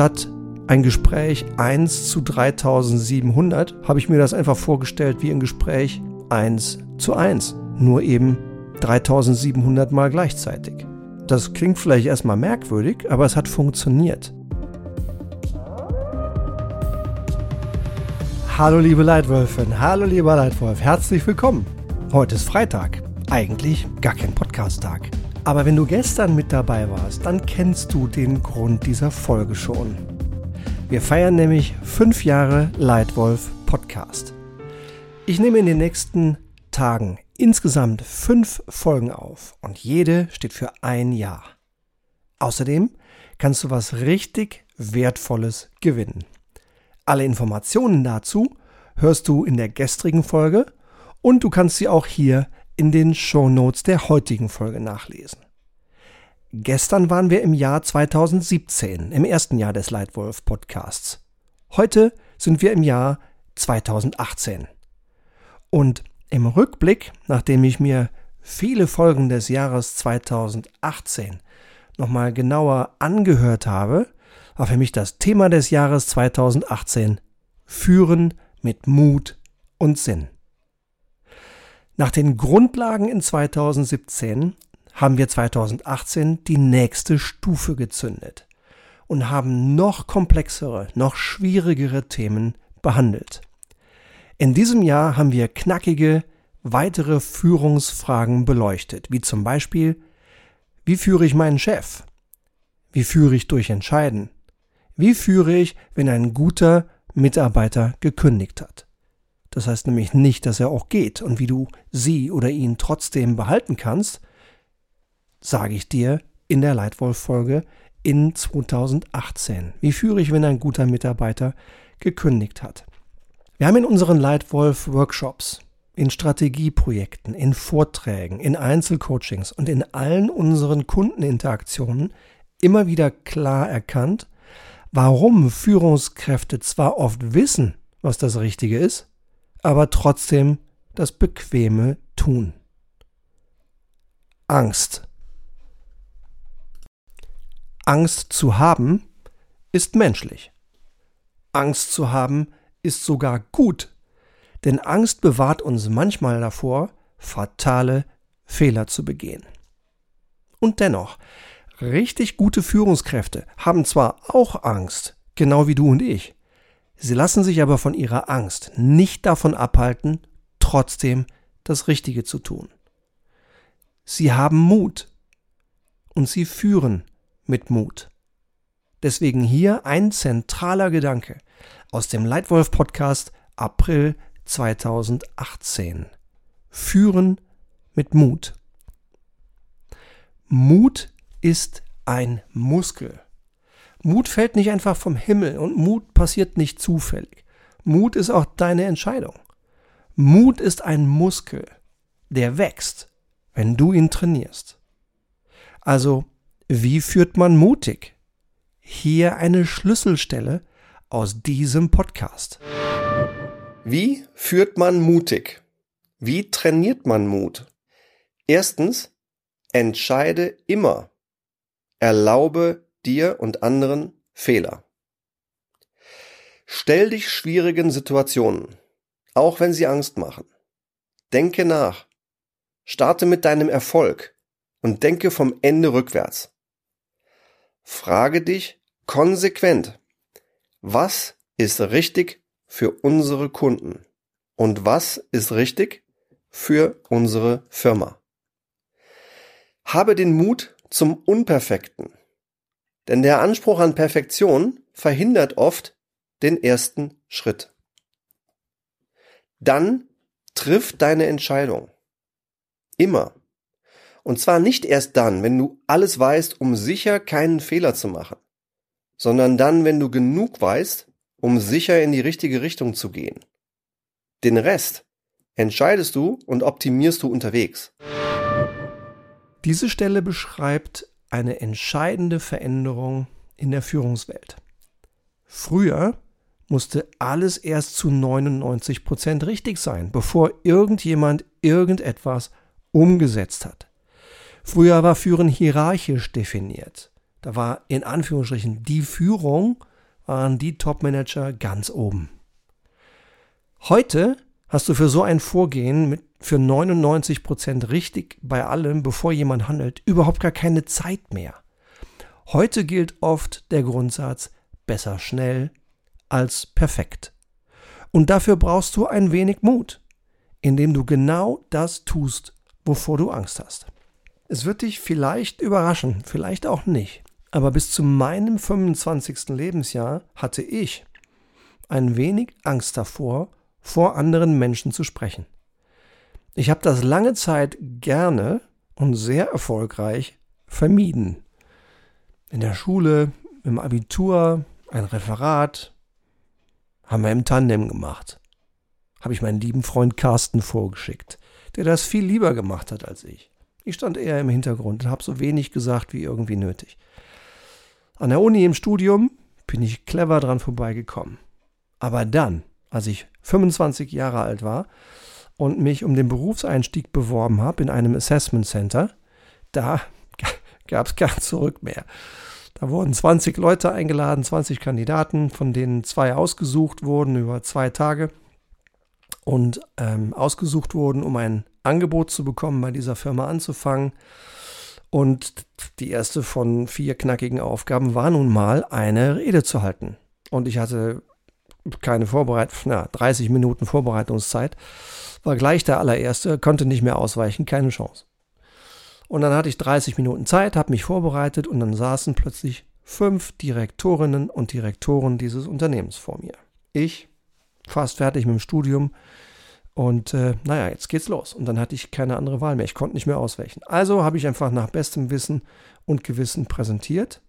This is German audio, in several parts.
statt ein Gespräch 1 zu 3700 habe ich mir das einfach vorgestellt wie ein Gespräch 1 zu 1, nur eben 3700 mal gleichzeitig. Das klingt vielleicht erstmal merkwürdig, aber es hat funktioniert. Hallo liebe Leitwölfin, hallo lieber Leitwolf, herzlich willkommen. Heute ist Freitag, eigentlich gar kein Podcast-Tag. Aber wenn du gestern mit dabei warst, dann kennst du den Grund dieser Folge schon. Wir feiern nämlich fünf Jahre Leitwolf Podcast. Ich nehme in den nächsten Tagen insgesamt fünf Folgen auf und jede steht für ein Jahr. Außerdem kannst du was richtig Wertvolles gewinnen. Alle Informationen dazu hörst du in der gestrigen Folge und du kannst sie auch hier in den Shownotes der heutigen Folge nachlesen. Gestern waren wir im Jahr 2017, im ersten Jahr des Leitwolf Podcasts. Heute sind wir im Jahr 2018. Und im Rückblick, nachdem ich mir viele Folgen des Jahres 2018 nochmal genauer angehört habe, war für mich das Thema des Jahres 2018 Führen mit Mut und Sinn. Nach den Grundlagen in 2017 haben wir 2018 die nächste Stufe gezündet und haben noch komplexere, noch schwierigere Themen behandelt. In diesem Jahr haben wir knackige weitere Führungsfragen beleuchtet, wie zum Beispiel, wie führe ich meinen Chef? Wie führe ich durch Entscheiden? Wie führe ich, wenn ein guter Mitarbeiter gekündigt hat? Das heißt nämlich nicht, dass er auch geht und wie du sie oder ihn trotzdem behalten kannst, sage ich dir in der Leitwolf-Folge in 2018. Wie führe ich, wenn ein guter Mitarbeiter gekündigt hat? Wir haben in unseren Leitwolf-Workshops, in Strategieprojekten, in Vorträgen, in Einzelcoachings und in allen unseren Kundeninteraktionen immer wieder klar erkannt, warum Führungskräfte zwar oft wissen, was das Richtige ist, aber trotzdem das Bequeme tun. Angst Angst zu haben ist menschlich. Angst zu haben ist sogar gut, denn Angst bewahrt uns manchmal davor, fatale Fehler zu begehen. Und dennoch, richtig gute Führungskräfte haben zwar auch Angst, genau wie du und ich, sie lassen sich aber von ihrer Angst nicht davon abhalten, trotzdem das Richtige zu tun. Sie haben Mut und sie führen mit Mut. Deswegen hier ein zentraler Gedanke aus dem Leitwolf Podcast April 2018. Führen mit Mut. Mut ist ein Muskel. Mut fällt nicht einfach vom Himmel und Mut passiert nicht zufällig. Mut ist auch deine Entscheidung. Mut ist ein Muskel, der wächst, wenn du ihn trainierst. Also wie führt man mutig? Hier eine Schlüsselstelle aus diesem Podcast. Wie führt man mutig? Wie trainiert man Mut? Erstens, entscheide immer. Erlaube dir und anderen Fehler. Stell dich schwierigen Situationen, auch wenn sie Angst machen. Denke nach. Starte mit deinem Erfolg und denke vom Ende rückwärts. Frage dich konsequent, was ist richtig für unsere Kunden und was ist richtig für unsere Firma. Habe den Mut zum Unperfekten, denn der Anspruch an Perfektion verhindert oft den ersten Schritt. Dann triff deine Entscheidung. Immer. Und zwar nicht erst dann, wenn du alles weißt, um sicher keinen Fehler zu machen, sondern dann, wenn du genug weißt, um sicher in die richtige Richtung zu gehen. Den Rest entscheidest du und optimierst du unterwegs. Diese Stelle beschreibt eine entscheidende Veränderung in der Führungswelt. Früher musste alles erst zu 99 Prozent richtig sein, bevor irgendjemand irgendetwas umgesetzt hat. Früher war Führen hierarchisch definiert. Da war in Anführungsstrichen die Führung waren die Top-Manager ganz oben. Heute hast du für so ein Vorgehen mit für 99 Prozent richtig bei allem, bevor jemand handelt, überhaupt gar keine Zeit mehr. Heute gilt oft der Grundsatz besser schnell als perfekt. Und dafür brauchst du ein wenig Mut, indem du genau das tust, wovor du Angst hast. Es wird dich vielleicht überraschen, vielleicht auch nicht. Aber bis zu meinem 25. Lebensjahr hatte ich ein wenig Angst davor, vor anderen Menschen zu sprechen. Ich habe das lange Zeit gerne und sehr erfolgreich vermieden. In der Schule, im Abitur, ein Referat, haben wir im Tandem gemacht. Habe ich meinen lieben Freund Carsten vorgeschickt, der das viel lieber gemacht hat als ich. Ich stand eher im Hintergrund und habe so wenig gesagt wie irgendwie nötig. An der Uni im Studium bin ich clever dran vorbeigekommen. Aber dann, als ich 25 Jahre alt war und mich um den Berufseinstieg beworben habe in einem Assessment Center, da gab es kein Zurück mehr. Da wurden 20 Leute eingeladen, 20 Kandidaten, von denen zwei ausgesucht wurden über zwei Tage und ähm, ausgesucht wurden, um ein Angebot zu bekommen, bei dieser Firma anzufangen. Und die erste von vier knackigen Aufgaben war nun mal, eine Rede zu halten. Und ich hatte keine Vorbereitung, na, 30 Minuten Vorbereitungszeit, war gleich der allererste, konnte nicht mehr ausweichen, keine Chance. Und dann hatte ich 30 Minuten Zeit, habe mich vorbereitet und dann saßen plötzlich fünf Direktorinnen und Direktoren dieses Unternehmens vor mir. Ich, fast fertig mit dem Studium, und äh, naja, jetzt geht's los. Und dann hatte ich keine andere Wahl mehr. Ich konnte nicht mehr ausweichen. Also habe ich einfach nach bestem Wissen und Gewissen präsentiert.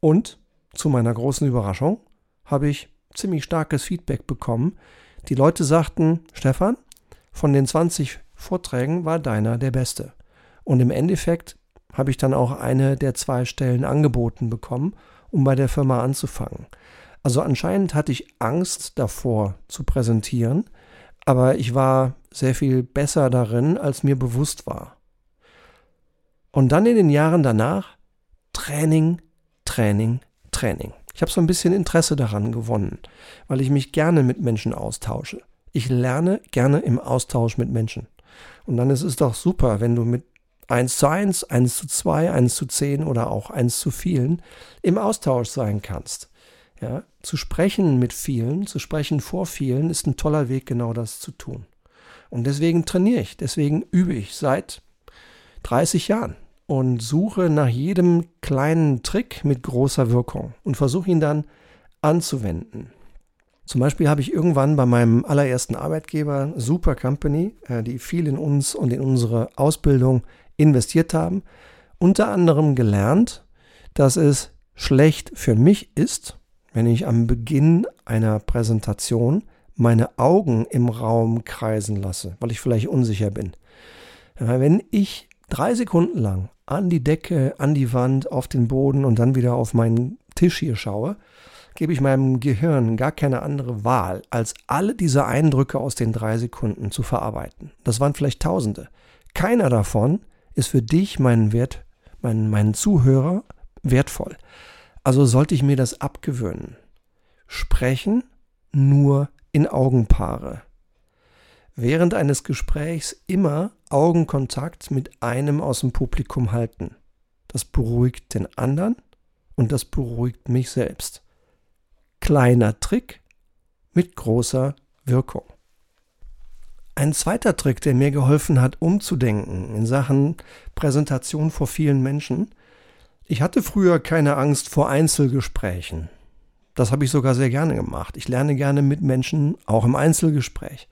Und zu meiner großen Überraschung habe ich ziemlich starkes Feedback bekommen. Die Leute sagten, Stefan, von den 20 Vorträgen war deiner der beste. Und im Endeffekt habe ich dann auch eine der zwei Stellen angeboten bekommen, um bei der Firma anzufangen. Also anscheinend hatte ich Angst davor zu präsentieren, aber ich war sehr viel besser darin, als mir bewusst war. Und dann in den Jahren danach Training, Training, Training. Ich habe so ein bisschen Interesse daran gewonnen, weil ich mich gerne mit Menschen austausche. Ich lerne gerne im Austausch mit Menschen. Und dann ist es doch super, wenn du mit 1 zu 1, 1 zu 2, 1 zu 10 oder auch 1 zu vielen im Austausch sein kannst. Ja, zu sprechen mit vielen, zu sprechen vor vielen, ist ein toller Weg, genau das zu tun. Und deswegen trainiere ich, deswegen übe ich seit 30 Jahren und suche nach jedem kleinen Trick mit großer Wirkung und versuche ihn dann anzuwenden. Zum Beispiel habe ich irgendwann bei meinem allerersten Arbeitgeber, Super Company, äh, die viel in uns und in unsere Ausbildung investiert haben, unter anderem gelernt, dass es schlecht für mich ist, wenn ich am Beginn einer Präsentation meine Augen im Raum kreisen lasse, weil ich vielleicht unsicher bin. Wenn ich drei Sekunden lang an die Decke, an die Wand, auf den Boden und dann wieder auf meinen Tisch hier schaue, gebe ich meinem Gehirn gar keine andere Wahl, als alle diese Eindrücke aus den drei Sekunden zu verarbeiten. Das waren vielleicht Tausende. Keiner davon ist für dich, meinen Wert, meinen, meinen Zuhörer, wertvoll. Also sollte ich mir das abgewöhnen. Sprechen nur in Augenpaare. Während eines Gesprächs immer Augenkontakt mit einem aus dem Publikum halten. Das beruhigt den anderen und das beruhigt mich selbst. Kleiner Trick mit großer Wirkung. Ein zweiter Trick, der mir geholfen hat, umzudenken in Sachen Präsentation vor vielen Menschen, ich hatte früher keine Angst vor Einzelgesprächen. Das habe ich sogar sehr gerne gemacht. Ich lerne gerne mit Menschen, auch im Einzelgespräch.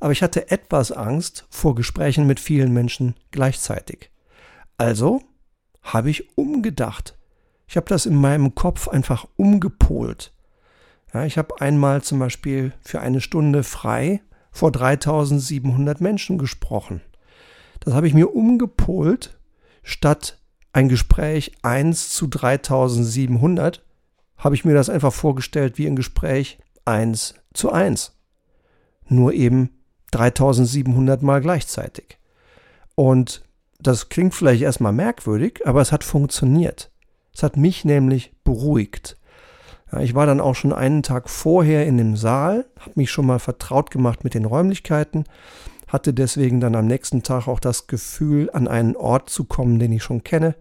Aber ich hatte etwas Angst vor Gesprächen mit vielen Menschen gleichzeitig. Also habe ich umgedacht. Ich habe das in meinem Kopf einfach umgepolt. Ja, ich habe einmal zum Beispiel für eine Stunde frei vor 3700 Menschen gesprochen. Das habe ich mir umgepolt, statt ein Gespräch 1 zu 3700, habe ich mir das einfach vorgestellt wie ein Gespräch 1 zu 1. Nur eben 3700 mal gleichzeitig. Und das klingt vielleicht erstmal merkwürdig, aber es hat funktioniert. Es hat mich nämlich beruhigt. Ich war dann auch schon einen Tag vorher in dem Saal, habe mich schon mal vertraut gemacht mit den Räumlichkeiten, hatte deswegen dann am nächsten Tag auch das Gefühl, an einen Ort zu kommen, den ich schon kenne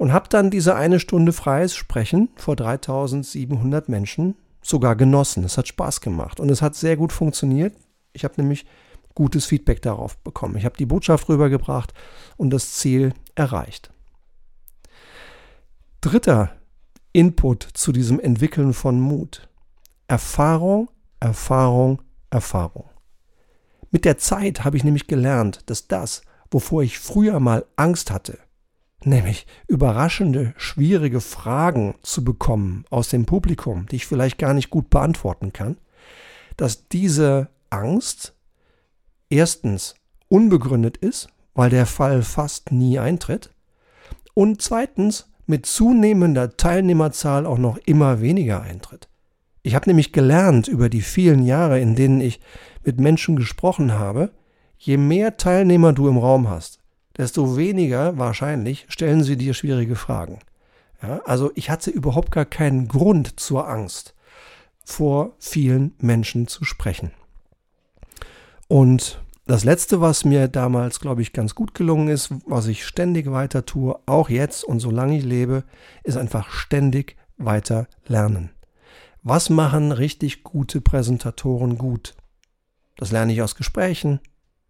und habe dann diese eine Stunde freies Sprechen vor 3700 Menschen sogar genossen. Es hat Spaß gemacht und es hat sehr gut funktioniert. Ich habe nämlich gutes Feedback darauf bekommen. Ich habe die Botschaft rübergebracht und das Ziel erreicht. Dritter Input zu diesem Entwickeln von Mut. Erfahrung, Erfahrung, Erfahrung. Mit der Zeit habe ich nämlich gelernt, dass das, wovor ich früher mal Angst hatte, nämlich überraschende, schwierige Fragen zu bekommen aus dem Publikum, die ich vielleicht gar nicht gut beantworten kann, dass diese Angst erstens unbegründet ist, weil der Fall fast nie eintritt, und zweitens mit zunehmender Teilnehmerzahl auch noch immer weniger eintritt. Ich habe nämlich gelernt über die vielen Jahre, in denen ich mit Menschen gesprochen habe, je mehr Teilnehmer du im Raum hast, desto weniger wahrscheinlich stellen sie dir schwierige Fragen. Ja, also ich hatte überhaupt gar keinen Grund zur Angst, vor vielen Menschen zu sprechen. Und das Letzte, was mir damals, glaube ich, ganz gut gelungen ist, was ich ständig weiter tue, auch jetzt und solange ich lebe, ist einfach ständig weiter lernen. Was machen richtig gute Präsentatoren gut? Das lerne ich aus Gesprächen,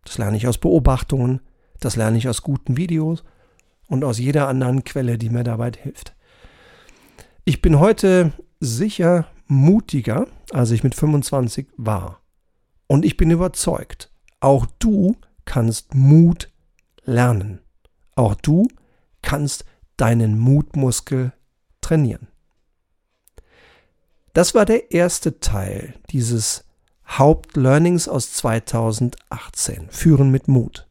das lerne ich aus Beobachtungen, das lerne ich aus guten Videos und aus jeder anderen Quelle, die mir dabei hilft. Ich bin heute sicher mutiger, als ich mit 25 war. Und ich bin überzeugt, auch du kannst Mut lernen. Auch du kannst deinen Mutmuskel trainieren. Das war der erste Teil dieses Hauptlearnings aus 2018. Führen mit Mut.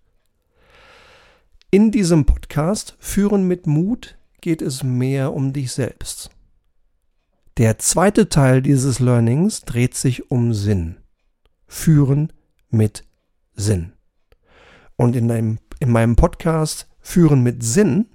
In diesem Podcast Führen mit Mut geht es mehr um dich selbst. Der zweite Teil dieses Learnings dreht sich um Sinn. Führen mit Sinn. Und in, einem, in meinem Podcast Führen mit Sinn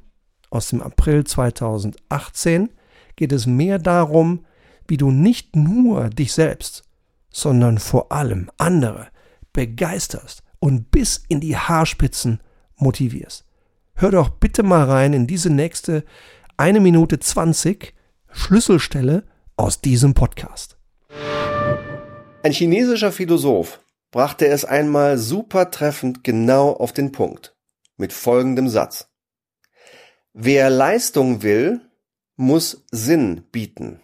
aus dem April 2018 geht es mehr darum, wie du nicht nur dich selbst, sondern vor allem andere begeisterst und bis in die Haarspitzen motivierst. Hör doch bitte mal rein in diese nächste eine Minute 20 Schlüsselstelle aus diesem Podcast. Ein chinesischer Philosoph brachte es einmal super treffend genau auf den Punkt mit folgendem Satz. Wer Leistung will, muss Sinn bieten.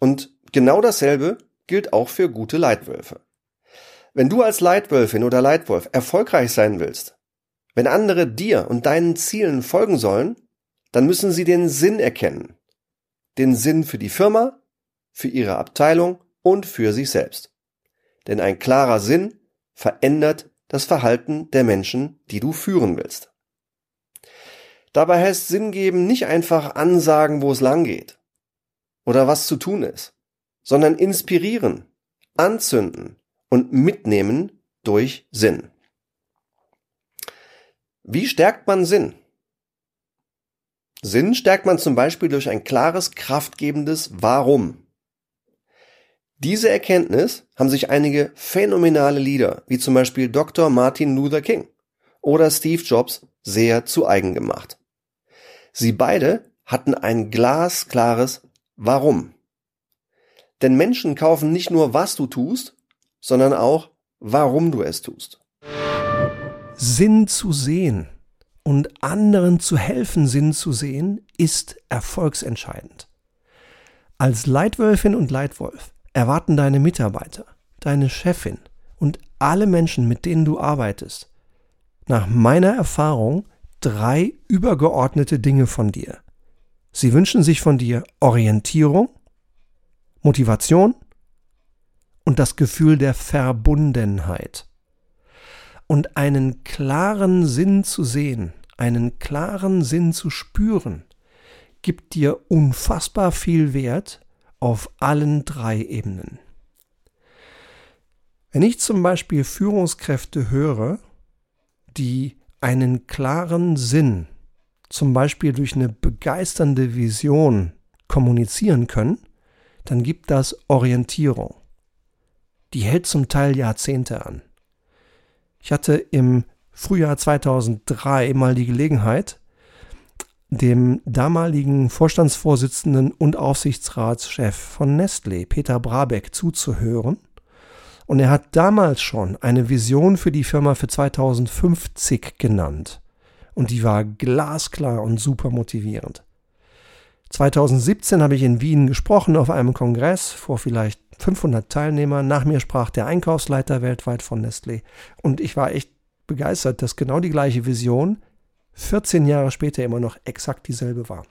Und genau dasselbe gilt auch für gute Leitwölfe. Wenn du als Leitwölfin oder Leitwolf erfolgreich sein willst, wenn andere dir und deinen Zielen folgen sollen, dann müssen sie den Sinn erkennen. Den Sinn für die Firma, für ihre Abteilung und für sich selbst. Denn ein klarer Sinn verändert das Verhalten der Menschen, die du führen willst. Dabei heißt Sinn geben nicht einfach ansagen, wo es lang geht oder was zu tun ist, sondern inspirieren, anzünden und mitnehmen durch Sinn. Wie stärkt man Sinn? Sinn stärkt man zum Beispiel durch ein klares, kraftgebendes Warum. Diese Erkenntnis haben sich einige phänomenale Lieder, wie zum Beispiel Dr. Martin Luther King oder Steve Jobs, sehr zu eigen gemacht. Sie beide hatten ein glasklares Warum. Denn Menschen kaufen nicht nur, was du tust, sondern auch, warum du es tust. Sinn zu sehen und anderen zu helfen, Sinn zu sehen, ist erfolgsentscheidend. Als Leitwölfin und Leitwolf erwarten deine Mitarbeiter, deine Chefin und alle Menschen, mit denen du arbeitest, nach meiner Erfahrung drei übergeordnete Dinge von dir. Sie wünschen sich von dir Orientierung, Motivation und das Gefühl der Verbundenheit und einen klaren Sinn zu sehen, einen klaren Sinn zu spüren, gibt dir unfassbar viel Wert auf allen drei Ebenen. Wenn ich zum Beispiel Führungskräfte höre, die einen klaren Sinn, zum Beispiel durch eine begeisternde Vision, kommunizieren können, dann gibt das Orientierung. Die hält zum Teil Jahrzehnte an. Ich hatte im Frühjahr 2003 mal die Gelegenheit, dem damaligen Vorstandsvorsitzenden und Aufsichtsratschef von Nestlé, Peter Brabeck, zuzuhören. Und er hat damals schon eine Vision für die Firma für 2050 genannt. Und die war glasklar und super motivierend. 2017 habe ich in Wien gesprochen auf einem Kongress vor vielleicht 500 Teilnehmern. Nach mir sprach der Einkaufsleiter weltweit von Nestlé. Und ich war echt begeistert, dass genau die gleiche Vision 14 Jahre später immer noch exakt dieselbe war.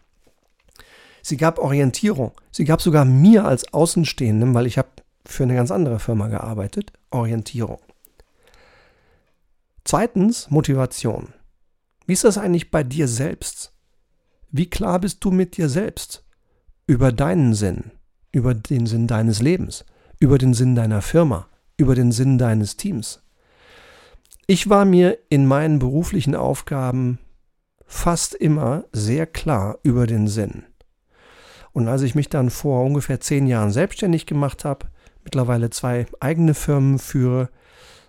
Sie gab Orientierung. Sie gab sogar mir als Außenstehendem, weil ich habe für eine ganz andere Firma gearbeitet, Orientierung. Zweitens Motivation. Wie ist das eigentlich bei dir selbst? Wie klar bist du mit dir selbst über deinen Sinn, über den Sinn deines Lebens, über den Sinn deiner Firma, über den Sinn deines Teams? Ich war mir in meinen beruflichen Aufgaben fast immer sehr klar über den Sinn. Und als ich mich dann vor ungefähr zehn Jahren selbstständig gemacht habe, mittlerweile zwei eigene Firmen führe,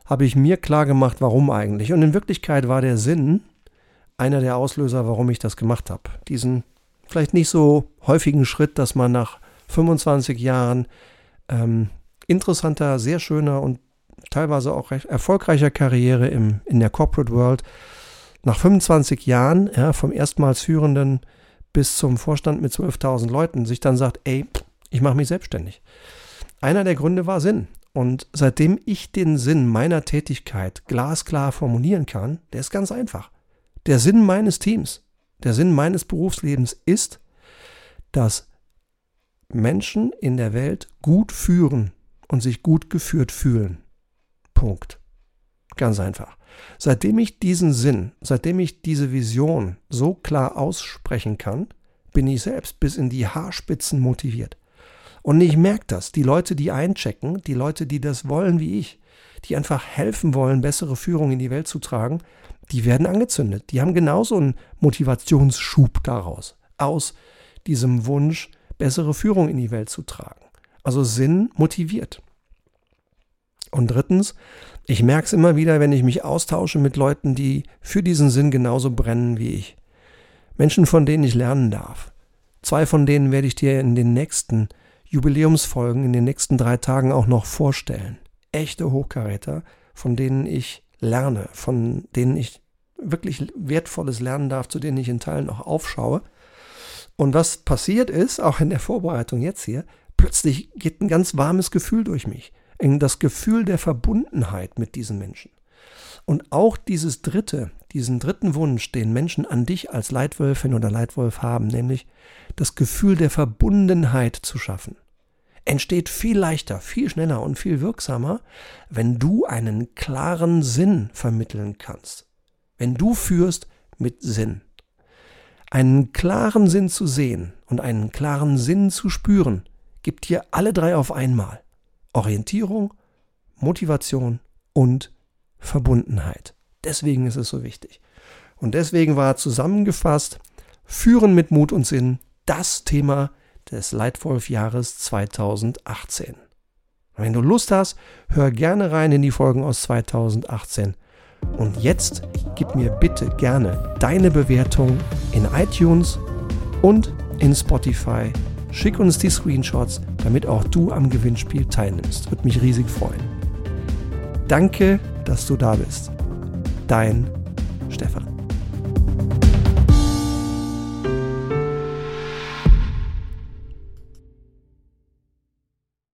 habe ich mir klar gemacht, warum eigentlich. Und in Wirklichkeit war der Sinn einer der Auslöser, warum ich das gemacht habe. Diesen vielleicht nicht so häufigen Schritt, dass man nach 25 Jahren ähm, interessanter, sehr schöner und teilweise auch recht erfolgreicher Karriere im, in der Corporate World. Nach 25 Jahren, ja, vom erstmals Führenden bis zum Vorstand mit 12.000 Leuten, sich dann sagt, ey, ich mache mich selbstständig. Einer der Gründe war Sinn. Und seitdem ich den Sinn meiner Tätigkeit glasklar formulieren kann, der ist ganz einfach. Der Sinn meines Teams, der Sinn meines Berufslebens ist, dass Menschen in der Welt gut führen und sich gut geführt fühlen. Punkt. Ganz einfach. Seitdem ich diesen Sinn, seitdem ich diese Vision so klar aussprechen kann, bin ich selbst bis in die Haarspitzen motiviert. Und ich merke das. Die Leute, die einchecken, die Leute, die das wollen wie ich, die einfach helfen wollen, bessere Führung in die Welt zu tragen, die werden angezündet. Die haben genauso einen Motivationsschub daraus, aus diesem Wunsch, bessere Führung in die Welt zu tragen. Also Sinn motiviert. Und drittens, ich merke es immer wieder, wenn ich mich austausche mit Leuten, die für diesen Sinn genauso brennen wie ich. Menschen, von denen ich lernen darf. Zwei von denen werde ich dir in den nächsten Jubiläumsfolgen, in den nächsten drei Tagen auch noch vorstellen. Echte Hochkaräter, von denen ich lerne, von denen ich wirklich Wertvolles lernen darf, zu denen ich in Teilen auch aufschaue. Und was passiert ist, auch in der Vorbereitung jetzt hier, plötzlich geht ein ganz warmes Gefühl durch mich das Gefühl der Verbundenheit mit diesen Menschen. Und auch dieses dritte, diesen dritten Wunsch, den Menschen an dich als Leitwölfin oder Leitwolf haben, nämlich das Gefühl der Verbundenheit zu schaffen, entsteht viel leichter, viel schneller und viel wirksamer, wenn du einen klaren Sinn vermitteln kannst. Wenn du führst mit Sinn. Einen klaren Sinn zu sehen und einen klaren Sinn zu spüren, gibt dir alle drei auf einmal. Orientierung, Motivation und Verbundenheit. Deswegen ist es so wichtig. Und deswegen war zusammengefasst Führen mit Mut und Sinn das Thema des Leitwolf-Jahres 2018. Wenn du Lust hast, hör gerne rein in die Folgen aus 2018. Und jetzt gib mir bitte gerne deine Bewertung in iTunes und in Spotify Schick uns die Screenshots, damit auch du am Gewinnspiel teilnimmst. Würde mich riesig freuen. Danke, dass du da bist. Dein Stefan.